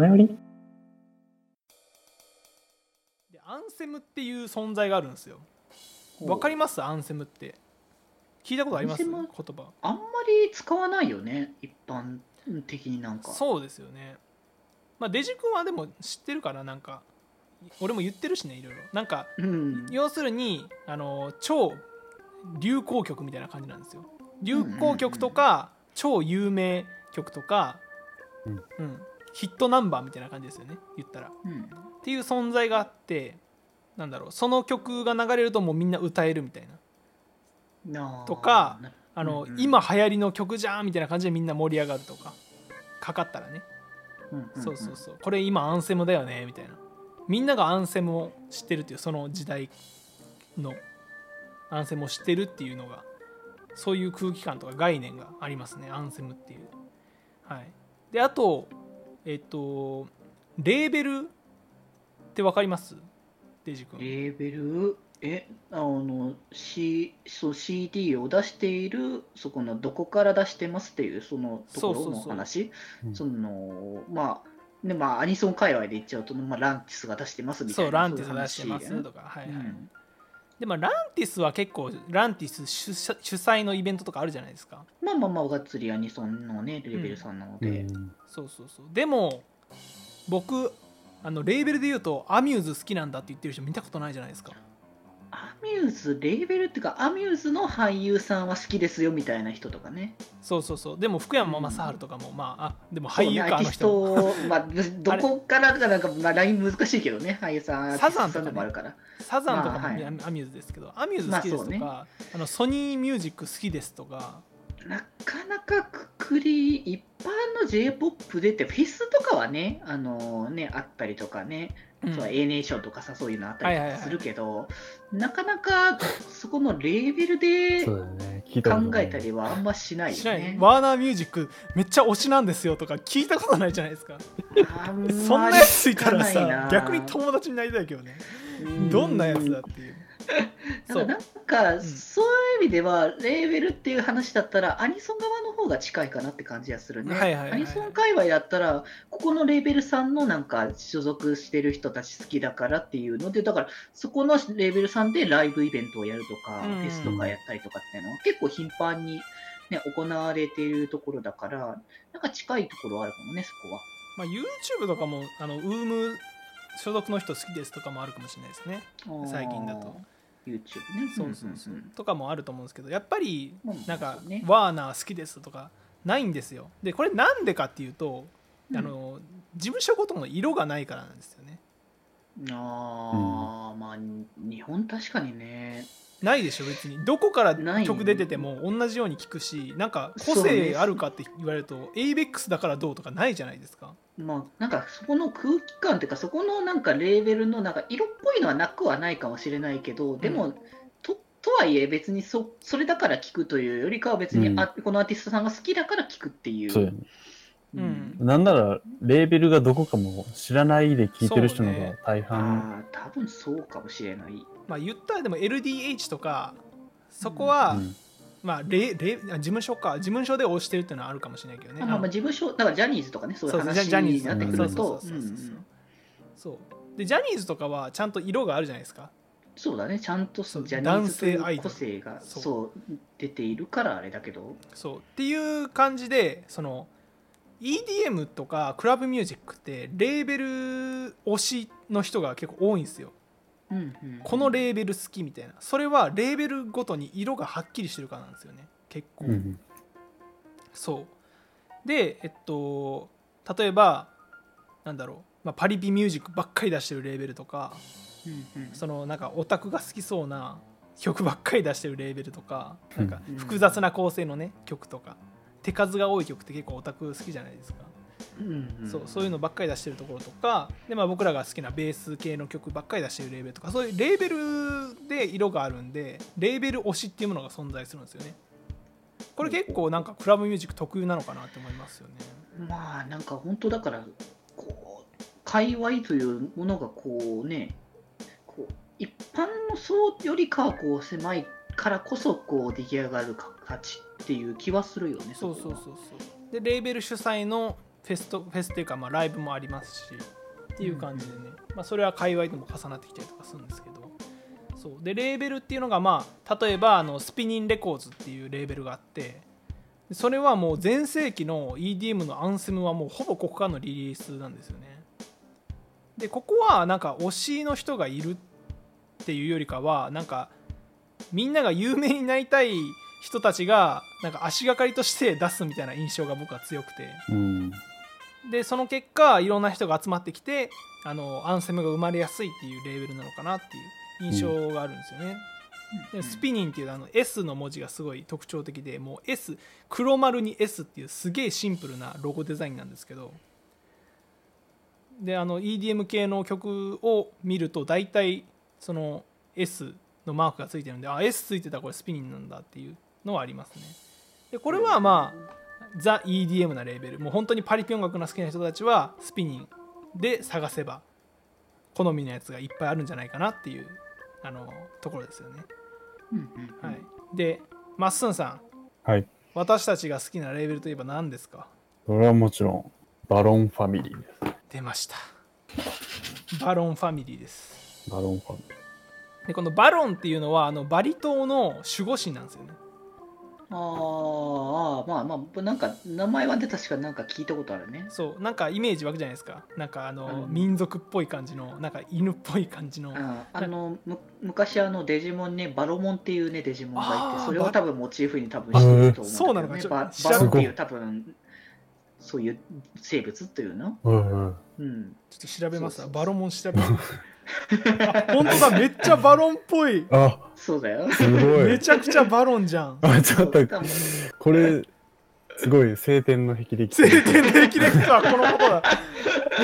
前売り？でアンセムっていう存在があるんですよ。わかります？アンセムって。聞いたことあります？言葉。あんまり使わないよね一般的になんか。そうですよね。まあデジ君はでも知ってるからなんか俺も言ってるしねいろいろ。なんかうん。要するにあの超流行曲みたいな感じなんですよ。流行曲とか超有名曲とか、うん。うんヒットナンバーみたいな感じですよね言ったら。っうんていう存在があってなんだろうその曲が流れるともうみんな歌えるみたいな。とかなあの、うんうん。今流行りの曲じゃんみたいな感じでみんな盛り上がるとかかかったらね、うんうん。そうそうそう。これ今アンセムだよねみたいな。みんながアンセムを知ってるっていうその時代のアンセムを知ってるっていうのがそういう空気感とか概念がありますねアンセムっていう。はい。であとえっとレーベルって分かります？デジ君。レーベル？えあの、C、そう CD を出しているそこのどこから出してますっていうそのところの話？うん。そのまあねまあアニソン界隈で言っちゃうと、まあ、ランティスが出してますみたいうなそランティスそういう出してます話とかはいはい、うんでまあランティスは結構ランティス主催主催のイベントとかあるじゃないですか。まあまあまあがっつりアニソンのねレーベルさんなのうで、んそうそうそう。でも僕あのレーベルで言うとアミューズ好きなんだって言ってる人見たことないじゃないですか。アミューズレーベルっていうかアミューズの俳優さんは好きですよみたいな人とかね。そうそうそう。でも福山雅治とかも、まああでも俳優かあそうねアーティスト、まあ、どこからかなんか、まあ、ライン難しいけどね。俳優さんサザンとかねアーティストさんでもあるから。サザンとかも、まあはい。アミューズですけどアミューズ好きですとか、まあのソニーミュージック好きですとか。なかなかくくり一般の j p o p でってフェスとかはねあのねあったりとかね、うん。そう A ネーションとかさそういうのあったりするけど、なかなかそこのレーベルで考えたりはあんましないよ知らない。ね。ワーナーミュージックめっちゃ推しなんですよとか聞いたことないじゃないですか。そんなやついたらさな逆に友達になりたいけどね。うん。どんなやつだっていう そう。だからなんか、ん。そういう意味ではレーベルっていう話だったらアニソン側の方が近いかなって感じがするね、はいはいはいはい。アニソン界隈だったらここのレーベルさんのなんか所属してる人たち好きだからっていうのでだからそこのレーベルさんでライブイベントをやるとか、うん。フェスとかやったりとかっていうのは結構頻繁に、ね、行われているところだからなんか近いところはあるかもねそこは。まあ、YouTube とかもあのウーム所属の人好きですとかもあるかもしれないですね。最近だと。YouTube ね。そうそうそう、ん。んんとかもあると思うんですけどやっぱりうんなんか、ねワーナー好きですとかないんですよ。でこれなんでかっていうと、うん。あの事務所ごとの色がないからなんですよね。ああ、まあ日本確かにねないでしょ別に。どこから曲出てても同じように聞くしなんか個性あるかって言われると ABEX だからどうとかないじゃないですか。まあなんかそこの空気感っていうかそこのなんかレーベルのなんか色っぽいのはなくはないかもしれないけどでも、うんととはいえ別にそそれだから聞くというよりかは別に、うん。あこのアーティストさんが好きだから聞くっていう。そうよね。うん。なんならレーベルがどこかも知らないで聞いてる人のが大半、ああ多分そうかもしれない。まあ言ったらでも LDH とかそこは、うん。まあレレあ事務所か。事務所で推してるっていうのはあるかもしれないけどね。まあまあまあ事務所だからジャニーズとかね。そういうそうそう話ジャニーズになってくそうるとそうそうそうそううんうんそうでジャニーズとかはちゃんと色があるじゃないですかそうだねちゃんとそうジャニーズとい男性アイドルう個性がそうそう出ているからあれだけど。そうっていう感じでその EDM とかクラブミュージックってレーベル推しの人が結構多いんですようんうん。このレーベル好きみたいな。それはレーベルごとに色がはっきりしてるからなんですよね。結構、うんそう。でえっと例えばなんだろう、まあ、パリピミュージックばっかり出してるレーベルとかうんうん。そのなんかオタクが好きそうな曲ばっかり出してるレーベルとかなんかうん。複雑な構成のね曲とか。手数が多い曲って結構オタク好きじゃないですか、うんうんそうそういうのばっかり出してるところとかで、まあ、僕らが好きなベース系の曲ばっかり出してるレーベルとかそういうレーベルで色があるんでレーベル推しっていうものが存在するんですよね。これ結構なんかクラブミュージック特有なのかなって思いますよね。まあなんか本当だからこう界隈というものがこうねこう一般の層よりかはこう狭いからこそこう出来上がる形っていう気はするよねそうそうそうそう。でレーベル主催のフェスとフェスっていうかまあライブもありますしっていう感じでね、まあ、それは界隈でも重なってきたりとかするんですけど。そう。でレーベルっていうのがまあ例えばあのスピニンレコーズっていうレーベルがあってそれはもう全盛期の EDM のアンセムはもうほぼここからのリリースなんですよね。でここはなんか推しの人がいるっていうよりかはなんかみんなが有名になりたい人たちがなんか足がかりとして出すみたいな印象が僕は強くて。うん。でその結果いろんな人が集まってきてあのアンセムが生まれやすいっていうレーベルなのかなっていう印象があるんですよね、でスピニンっていうあの S の文字がすごい特徴的でもう S 黒丸に S っていうすげえシンプルなロゴデザインなんですけど。であの EDM 系の曲を見ると大体その S のマークがついてるんであ S ついてたらこれスピニンなんだっていうのはありますね。でこれはまあザ・ EDM なレーベル。もう本当にパリピ音楽の好きな人たちはスピニンで探せば好みのやつがいっぱいあるんじゃないかなっていうあのところですよね。うんうんはい、でまっすんさん。はい。私たちが好きなレーベルといえば何ですか？それはもちろん、バロンファミリーです。出ました。バロンファミリーです。バロンファミでこのバロンっていうのはあのバリ島の守護神なんですよねあーあーまあまあなんか名前は出たしかなんか聞いたことあるね。そうなんかイメージ湧くじゃないですか。なんかあの、うん。民族っぽい感じのなんか犬っぽい感じの。ああのむ昔あのデジモンねバロモンっていうねデジモンがいてそれを多分モチーフに多分してると思そうなうんだけどね。のか。ちょっとババロンっていすう多分そういう生物っていうの？うんうん。うん。ちょっと調べますそうそうそう。バロモン調べます。あ 本当だ。めっちゃバロンっぽい。あ、そうだよ。すごい。めちゃくちゃバロンじゃん。あ、ちょっと、これ、すごい、晴天の霹靂。晴天の霹靂とはこのことだ。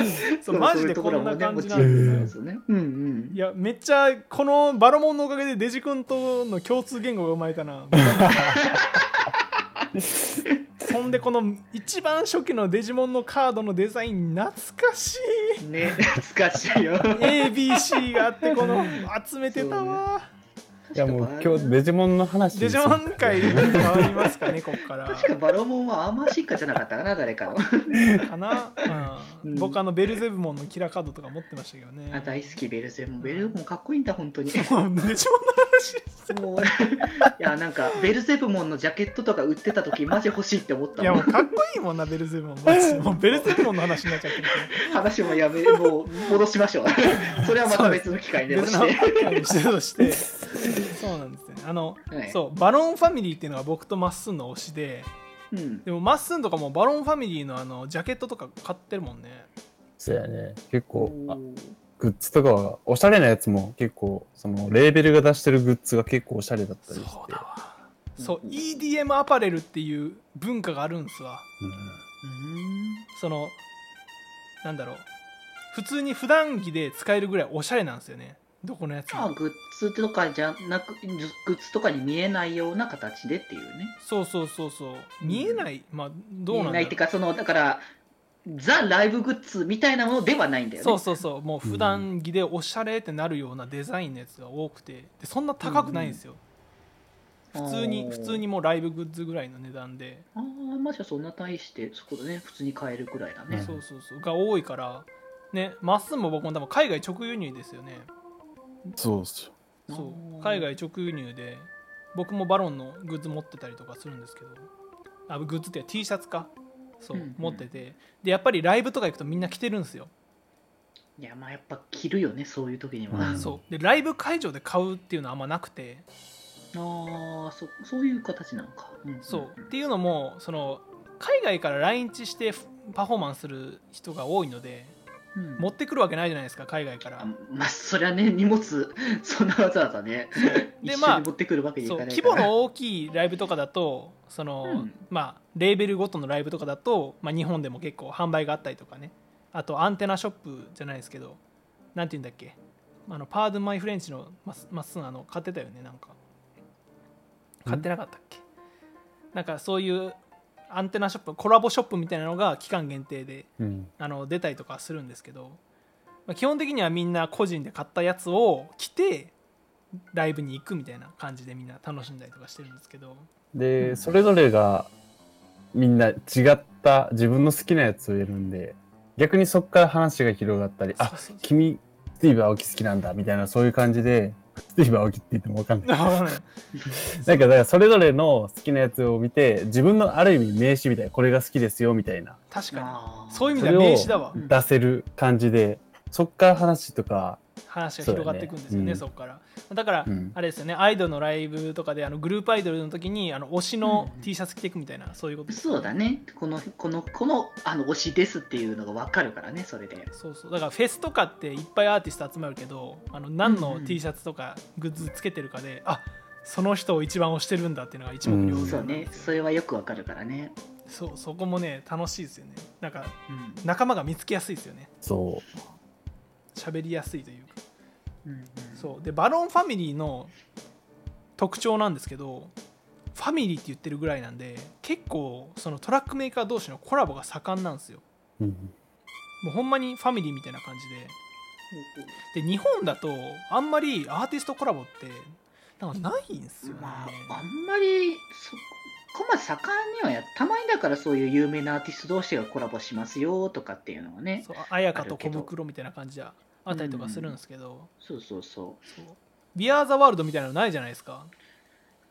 そうマジでこんな感じなんでフなんですよね。うんうん。いやめっちゃこのバロモンのおかげでデジ君との共通言語が生まれたなそんでこの一番初期のデジモンのカードのデザイン懐かしい。ね懐かしいよ。ABC があってこの集めてたわいやもう今日デジモンの話デジモン界変わりますかねここから確かバロモンはアーマーシッカじゃなかったかな誰かの。かな、うん。うん。僕あのベルゼブモンのキラーカードとか持ってましたけどね。あ大好きベルゼン。ベルゼンもかっこいいんだ本当に。も うデジモンの話。ですもういやなんかベルゼブモンのジャケットとか売ってた時マジ欲しいって思ったもいやもうんかっこいいもんなベルゼブモン もうベルゼブモンの話になっちゃって話もやめもう戻しましょう。それはまた別の機会にしてそうなんですね。あの、はい。そうバロンファミリーっていうのは僕とまっすんの推しでうん。でもまっすんとかもバロンファミリーのあのジャケットとか買ってるもんね。そうやね。結構、グッズとかは、おしゃれなやつも結構、その、レーベルが出してるグッズが結構おしゃれだったりして。そうだわ。そううん EDM アパレルっていう文化があるんですわ。そのなんだろう。普通に普段着で使えるぐらいおしゃれなんですよねどこのやつ？もあグッズとかじゃなくグッズとかに見えないような形でっていうね。そうそうそうそう。見えない？まあどう見えなんだろないっていうかそのだからザ・ライブグッズみたいなものではないんだよね。そうそうそう。もう普段着でおしゃれってなるようなデザインのやつが多くて。でそんな高くないんですよ、普通に普通にもうライブグッズぐらいの値段で、ああまあじゃあそんな大してそこでね普通に買えるくらいだね、うんそうそうそう。が多いから。ねまっすんも僕も多分海外直輸入ですよねそうっすよ。そう。海外直輸入で僕もバロンのグッズ持ってたりとかするんですけど。あグッズっていうか T シャツか。そう、うんうん。持ってて。でやっぱりライブとか行くとみんな着てるんですよ、いやまあやっぱ着るよねそういう時には、うん。そう。でライブ会場で買うっていうのはあんまなくて。ああそそういう形なのか、んそう。っていうのもその海外から来日してパフォーマンスする人が多いのでうん。持ってくるわけないじゃないですか海外から。あまあそりゃね荷物そんなわざわざねでまあ一緒に持ってくるわけにいそうかないから。規模の大きいライブとかだとその、うん。まあレーベルごとのライブとかだと、まあ、日本でも結構販売があったりとかね。あとアンテナショップじゃないですけどなんて言うんだっけ。あのパードゥマイフレンチのまっまっすんあの買ってたよねなんか。買ってなかったっけ。なんかそういうアンテナショップコラボショップみたいなのが期間限定でうん。あの出たりとかするんですけど、まあ、基本的にはみんな個人で買ったやつを着てライブに行くみたいな感じでみんな楽しんだりとかしてるんですけど。で、それぞれが、みんな違った自分の好きなやつを入れるんで、逆にそこから話が広がったり、あそうそうそう。君、スティーブ・アオキ好きなんだみたいなそういう感じで、スティーブ・アオキって言ってもわかんない。なんかだからそれぞれの好きなやつを見て、自分のある意味名詞みたいな、これが好きですよみたいな、確かに。そういう意味では名詞だわ。出せる感じで、そっから話とか、話が広がっていくんですよねそこから。だから、うん。あれですよねアイドルのライブとかであのグループアイドルの時にあの推しのうん。T シャツ着ていくみたいな、そういうこと。ですそうだね。この、この、この、あの、推しですっていうのが分かるからね、それで。そうそう。だからフェスとかっていっぱいアーティスト集まるけどあの何のうんうん。T シャツとかグッズつけてるかで、あその人を一番推してるんだっていうのが一目瞭然そうね。それはよく分かるからね。そうそこもね楽しいですよね。なんかうん。仲間が見つけやすいですよね。そう。喋りやすいというか。うんうん。そう。でバロンファミリーの特徴なんですけどファミリーって言ってるぐらいなんで結構そのトラックメーカー同士のコラボが盛んなんですよ。うんもうほんまにファミリーみたいな感じで。で日本だとあんまりアーティストコラボってなんかないんですよね、まあ、あんまりそこまで盛んにはやたまにだからそういう有名なアーティスト同士がコラボしますよとかっていうのはね。そう綾香と小袋みたいな感じであったりとかするんですけど、そうそうそそう。ビアーザワールドみたいなのないじゃないですか。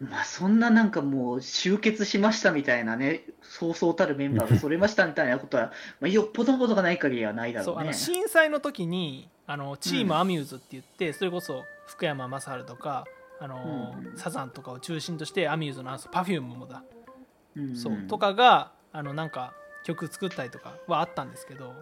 うまあそんななんかもう集結しましたみたいなねそうそうたるメンバーがそれましたみたいなことは、まあ、よっぽどのことがない限りはないだろうね。そうあの震災の時にあのチームアミューズって言って、それこそ福山雅治とかあの、うんうん。サザンとかを中心としてアミューズのあのパフュームもだ、うんうん。そうとかがあのなんか曲作ったりとかはあったんですけど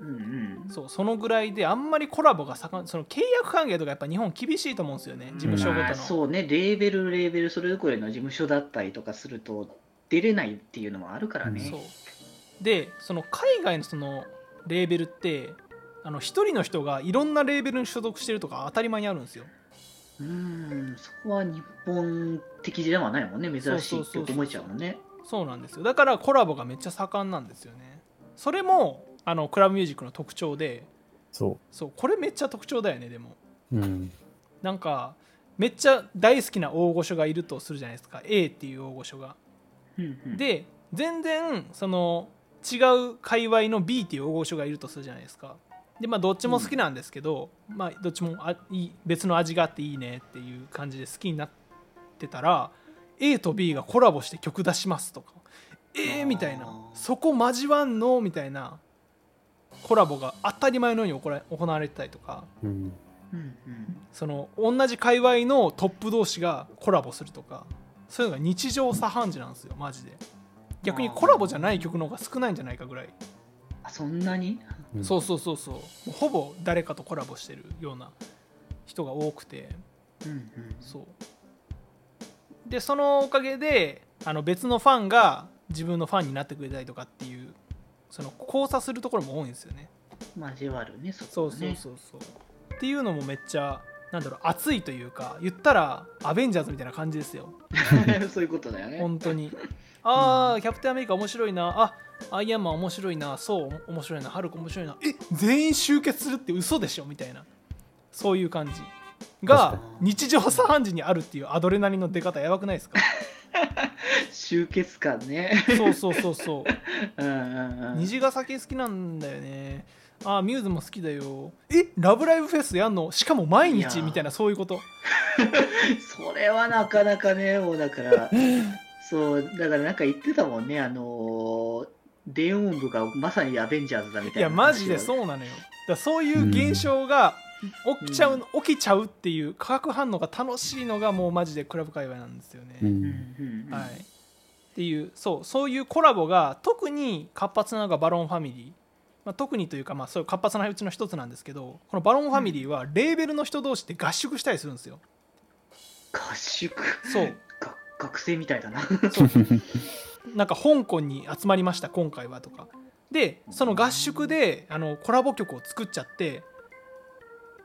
うんうん。そうそのぐらいであんまりコラボが盛んその契約関係とかやっぱ日本厳しいと思うんですよね事務所ごとの、まあ、そうねレーベルレーベルそれぞれの事務所だったりとかすると出れないっていうのもあるからね、そう。でその海外のそのレーベルってあの一人の人がいろんなレーベルに所属してるとか当たり前にあるんですよ。うーんそこは日本的ではないもんね珍しいって思えちゃうもんね。そうなんですよ。だからコラボがめっちゃ盛んなんですよね。それもあのクラブミュージックの特徴でそそうこれめっちゃ特徴だよねでも。う。うん。なんかめっちゃ大好きな大御所がいるとするじゃないですか。A っていう大御所が。うんうん。で全然その違う界隈の B っていう大御所がいるとするじゃないですか。でまあどっちも好きなんですけど、まあどっちもあいい別の味があっていいねっていう感じで好きになってたら A と B がコラボして曲出しますとか。えー、みたいな。そこ交わんの？みたいなコラボが当たり前のように行わ行われてたりとか。うん。その同じ界隈のトップ同士がコラボするとか。そういうのが日常茶飯事なんですよマジで。逆にコラボじゃない曲の方が少ないんじゃないかぐらい。あそんなに？うん。そうそうそうそうほぼ誰かとコラボしてるような人が多くて。うんうん。そう。でそのおかげであの別のファンが自分のファンになってくれたりとかっていうその交差するところも多いんですよね。交わるね。そそうそうそうそう。っていうのもめっちゃなんだろう熱いというか言ったらアベンジャーズみたいな感じですよ。そういうことだよね。本当に。ああキャプテンアメリカ面白いな。あアイアンマン面白いな。そう面白いな。ハルク面白いな。え全員集結するって嘘でしょみたいな。そういう感じ。確がか日常茶飯事にあるっていうアドレナリンの出方やばくないですか？集結感ね。そうそうそうそう。うんうんうん。虹ヶ崎好きなんだよね。あーミューズも好きだよ。えラブライブフェスやんの？しかも毎日みたいなそういうこと。それはなかなかねもうだから そうだからなんか言ってたもんね。あのー電音部がまさにアベンジャーズだみたいないやマジでうそうなのよ。だそういう現象が起きちゃう、起きちゃうっていう化学反応が楽しいのがもうマジでクラブ界隈なんですよね、う。うんんうんはい。っていうそうそういうコラボが特に活発なのがバロンファミリー、まあ、特にというかまあそういう活発なうちの一つなんですけどこのバロンファミリーはレーベルの人同士で合宿したりするんですよ。合宿？そう。が学生みたいだな。そう。なんか香港に集まりました今回はとか。でその合宿であのコラボ曲を作っちゃって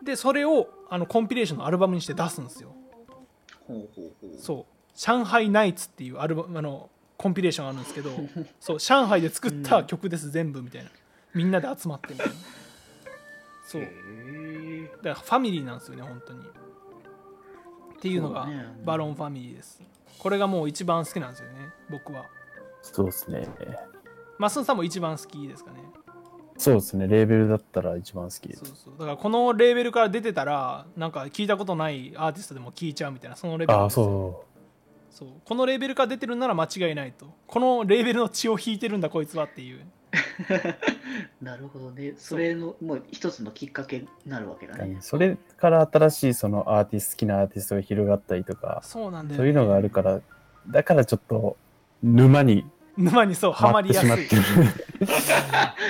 でそれをあのコンピレーションのアルバムにして出すんですよ。ほうほうほう。そう「上海ナイツ」っていうアルバムあのコンピレーションがあるんですけど そう上海で作った曲です全部みたいな。みんなで集まってみたいな。そう。だからファミリーなんですよね本当に。っていうのがバロンファミリーです。これがもう一番好きなんですよね僕は。そうですね。マッスンさんも一番好きですかねそうですね、レーベルだったら一番好きですそう。そうだからこのレーベルから出てたらなんか聞いたことないアーティストでも聞いちゃうみたいなそのレベルああ、ですよそそうこのレーベルから出てるなら間違いないとこのレーベルの血を引いてるんだこいつはっていう なるほどね。それのもう一つのきっかけになるわけだう。ね。それから新しいそのアーティスト、好きなアーティストが広がったりとか、そうなんだよ、ね、そういうのがあるから、だからちょっと沼に沼にそうハハマりやすいしまってる。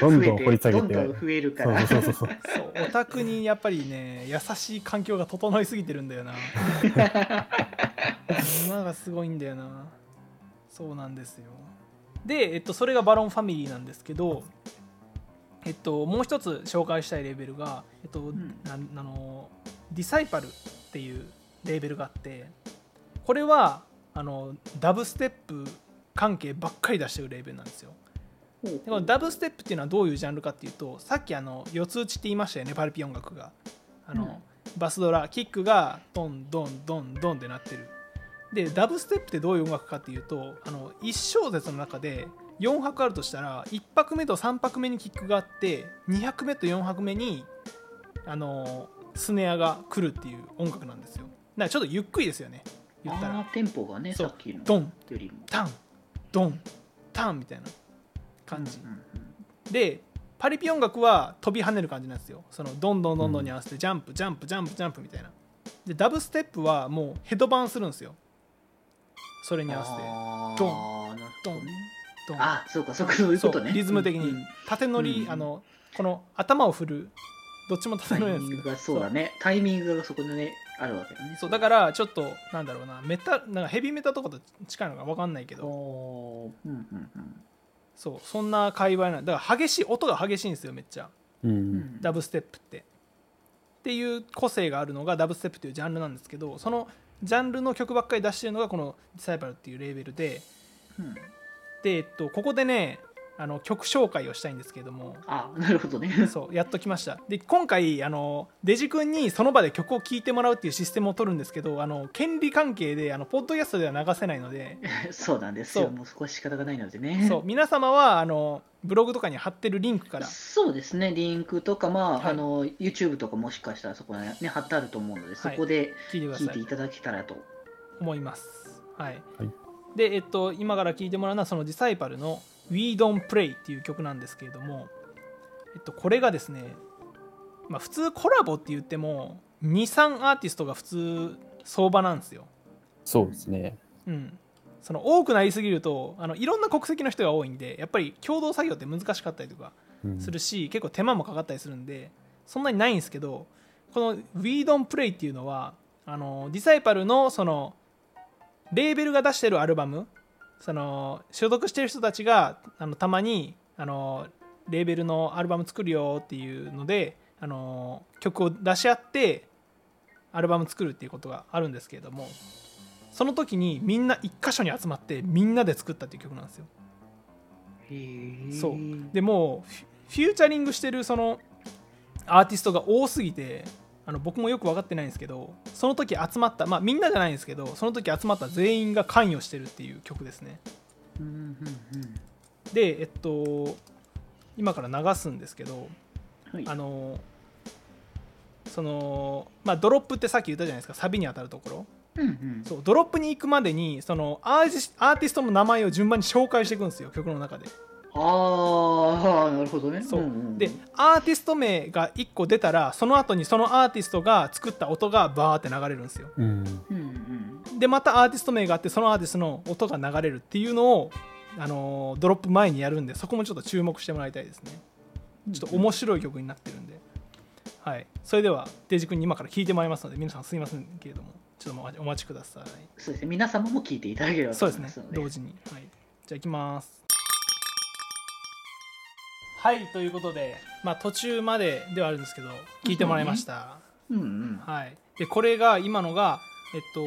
どんどん掘り下げて。どんどん増えるから。そうそうそうそう。オタクにやっぱりね優しい環境が整いすぎてるんだよな 沼がすごいんだよなそうなんですよで、えっと、それがバロンファミリーなんですけどえっともう一つ紹介したいレベルが、えっとんなあのディサイパルっていうレーベルがあってこれはあのダブステップ関係ばっかり出してるレーベルなんですよでこのダブステップっていうのはどういうジャンルかっていうとさっきあの四つ打ちって言いましたよねパルピ音楽が。あの、うん。バスドラキックがドンドンドンドンってなってる。でダブステップってどういう音楽かっていうとあの1小節の中で4拍あるとしたら1拍目と3拍目にキックがあって2拍目と4拍目にあのスネアが来るっていう音楽なんですよ。だからちょっとゆっくりですよね言ったら。テンポがね、さっきのドン。よりも。タン。ドン。タンみたいな感じ、でパリピ音楽は飛び跳ねる感じなんですよ。そのどんどんどんどんに合わせてジャンプジャンプジャンプジャンプみたいな。でダブステップはもうヘドバンするんですよ。それに合わせて。ドン。ドン。ドン。あ、そうか、そうか、そういうことね。リズム的に。うん縦乗り、うんあのこの頭を振るどっちも縦乗りなんですけど。そうだね。タイミングがそこでね、あるわけだね。そうだからちょっとなんだろうなメタなんかヘビーメタとかと近いのか分かんないけど。うんうんうんそうそんな界隈なんだから激しい音が激しいんですよめっちゃう。うんんダブステップって。っていう個性があるのがダブステップというジャンルなんですけどそのジャンルの曲ばっかり出してるのがこのディサイパルっていうレーベルでうんで、えっと、ここでねあの曲紹介をしたいんですけれどもあ、なるほどね。そうやっときましたで今回あのデジ君にその場で曲を聴いてもらうっていうシステムを取るんですけどあの権利関係であのポッドキャストでは流せないのでそうなんですよ。そうもうそこは仕方がないのでね。そう皆様はあのブログとかに貼ってるリンクからそうですね、リンクとか、まあ、はいあの、YouTube とかもしかしたらそこにね、貼ってあると思うので、そこで聞いてい聞いていただけたらと。思います。はい。はいで、えっと、今から聴いてもらうのはそのディサイパルの「We Don't Play」っていう曲なんですけれども、えっと、これがですね、まあ、普通コラボって言っても23アーティストが普通相場なんですよ。そうですね。うん、その多くなりすぎるとあのいろんな国籍の人が多いんでやっぱり共同作業って難しかったりとかうんするし、結構手間もかかったりするんでそんなにないんですけどこの「We Don't Play」っていうのはあのディサイパルのそのレーベルが出してるアルバムその所属してる人たちがあのたまにあのレーベルのアルバム作るよっていうのであの曲を出し合ってアルバム作るっていうことがあるんですけれどもその時にみんな一箇所に集まってみんなで作ったっていう曲なんですよ。そうでもうフィフューチャリングしてるそのアーティストが多すぎてあの僕もよく分かってないんですけどその時集まったまあみんなじゃないんですけどその時集まった全員が関与してるっていう曲ですね。うんうんうんでえっと今から流すんですけどはい。あのそのまあドロップってさっき言ったじゃないですかサビに当たるところ。うんうん。そうドロップに行くまでにそのアーティスアーティストの名前を順番に紹介していくんですよ曲の中でああなるほどね。そう、んんでアーティスト名が1個出たらその後にそのアーティストが作った音がバーって流れるんですよ。うん。うんうん。でまたアーティスト名があってそのアーティストの音が流れるっていうのを、あのードロップ前にやるんでそこもちょっと注目してもらいたいですね。ちょっと面白い曲になってるんで、はい、それではデジ君に今から聴いてもらいますので皆さんすいませんけれどもちょっとお待ちお待ちください。そうですね。皆様も聞いていただければとそうですね。同時に、はい、じゃあいきますはいということで、まあ、途中までではあるんですけど聞いてもらいました、うんうん。はい、でこれが今のが、えっと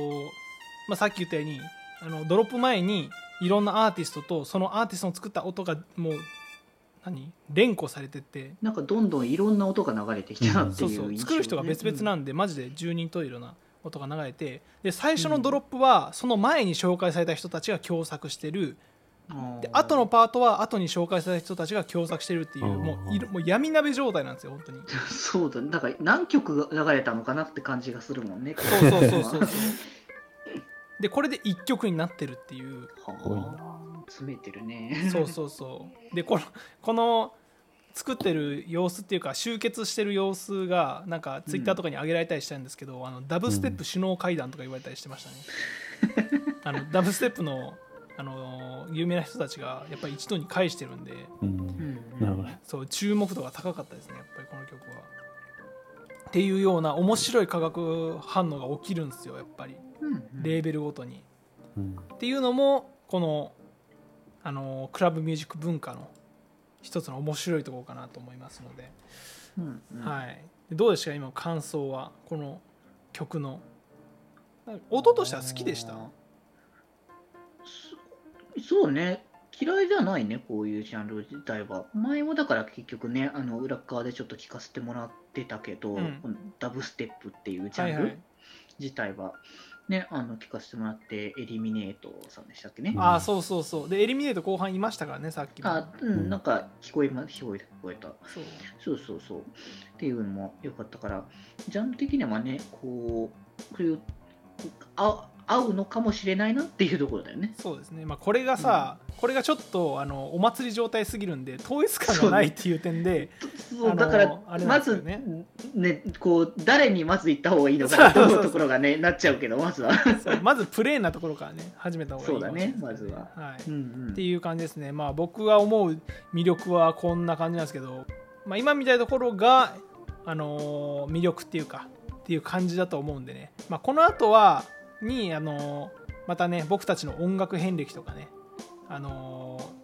まあ、さっき言ったようにあのドロップ前にいろんなアーティストとそのアーティストの作った音がもう何？連呼されてって。なんかどんどんいろんな音が流れてきたってそいうう印象ね。そう作る人が別々なんで、マジで10人といろんな音が流れてで最初のドロップはその前に紹介された人たちが共作してるで後のパートは後に紹介された人たちが共作してるっていううんもうもう闇鍋状態なんですよ本当に。そうだね。だから何曲が流れたのかなって感じがするもんね。そうそうそうそう でこれで1曲になってるっていう。詰めてるね。そうそうそう。でこのこの作ってる様子っていうか集結してる様子がなんかツイッターとかに上げられたりしたんですけど、あのダブステップ首脳会談とか言われたりしてましたね、あのダブステップのあの有名な人たちがやっぱり一度に返してるんで。うん。うん。なるほど。そう注目度が高かったですね。やっぱりこの曲は。っていうような面白い化学反応が起きるんですよやっぱり。うん。うん。レーベルごとに。うん。っていうのもこのあのクラブミュージック文化の一つの面白いところかなと思いますので、うん。うん。はい、どうでしたか今の感想はこの曲の。音としては好きでした？そそうね。嫌いではないね、こういうジャンル自体は。前もだから結局ね、あの裏側でちょっと聞かせてもらってたけど、うんこのダブステップっていうジャンルはいはい自体は、ね、あの聞かせてもらって、エリミネートさんでしたっけね。ああそうそうそうでエリミネート後半いましたからねさっきもあ、うん、なんか聞こえま、聞こえた、聞こえた。そうそうそうそう。っていうのも良かったから、ジャンル的にはね、こう、こういう、あ合うのかもしれないなっていうところだよね。そうですね、まあ、これがさ、これがちょっとあのお祭り状態すぎるんで統一感がないっていう点で。そうだからまずねねこう誰にまず行った方がいいのかと思うところがねなっちゃうけどまずは。まずプレーンなところからね始めた方がいいそうだねまずは、はい。うんうん。っていう感じですね。まあ僕が思う魅力はこんな感じなんですけど、まあ、今みたいなところが、あのー魅力っていうかっていう感じだと思うんでね、まあ、この後はに、あのーまたね僕たちの音楽遍歴とかね、あのー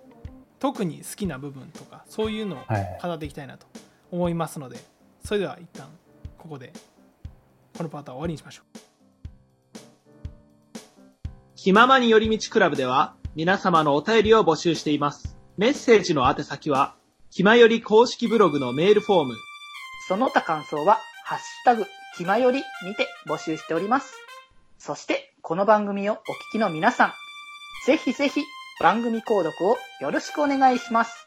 特に好きな部分とかそういうのをはい。語っていきたいなと思いますのでそれでは一旦ここでこのパートは終わりにしましょう。気ままに寄り道クラブでは皆様のお便りを募集しています。メッセージの宛先は、気まより公式ブログのメールフォーム、その他感想は「ハッシュタグきまより」にて募集しておりますそしてこの番組をお聞きの皆さんぜひぜひ番組購読をよろしくお願いします。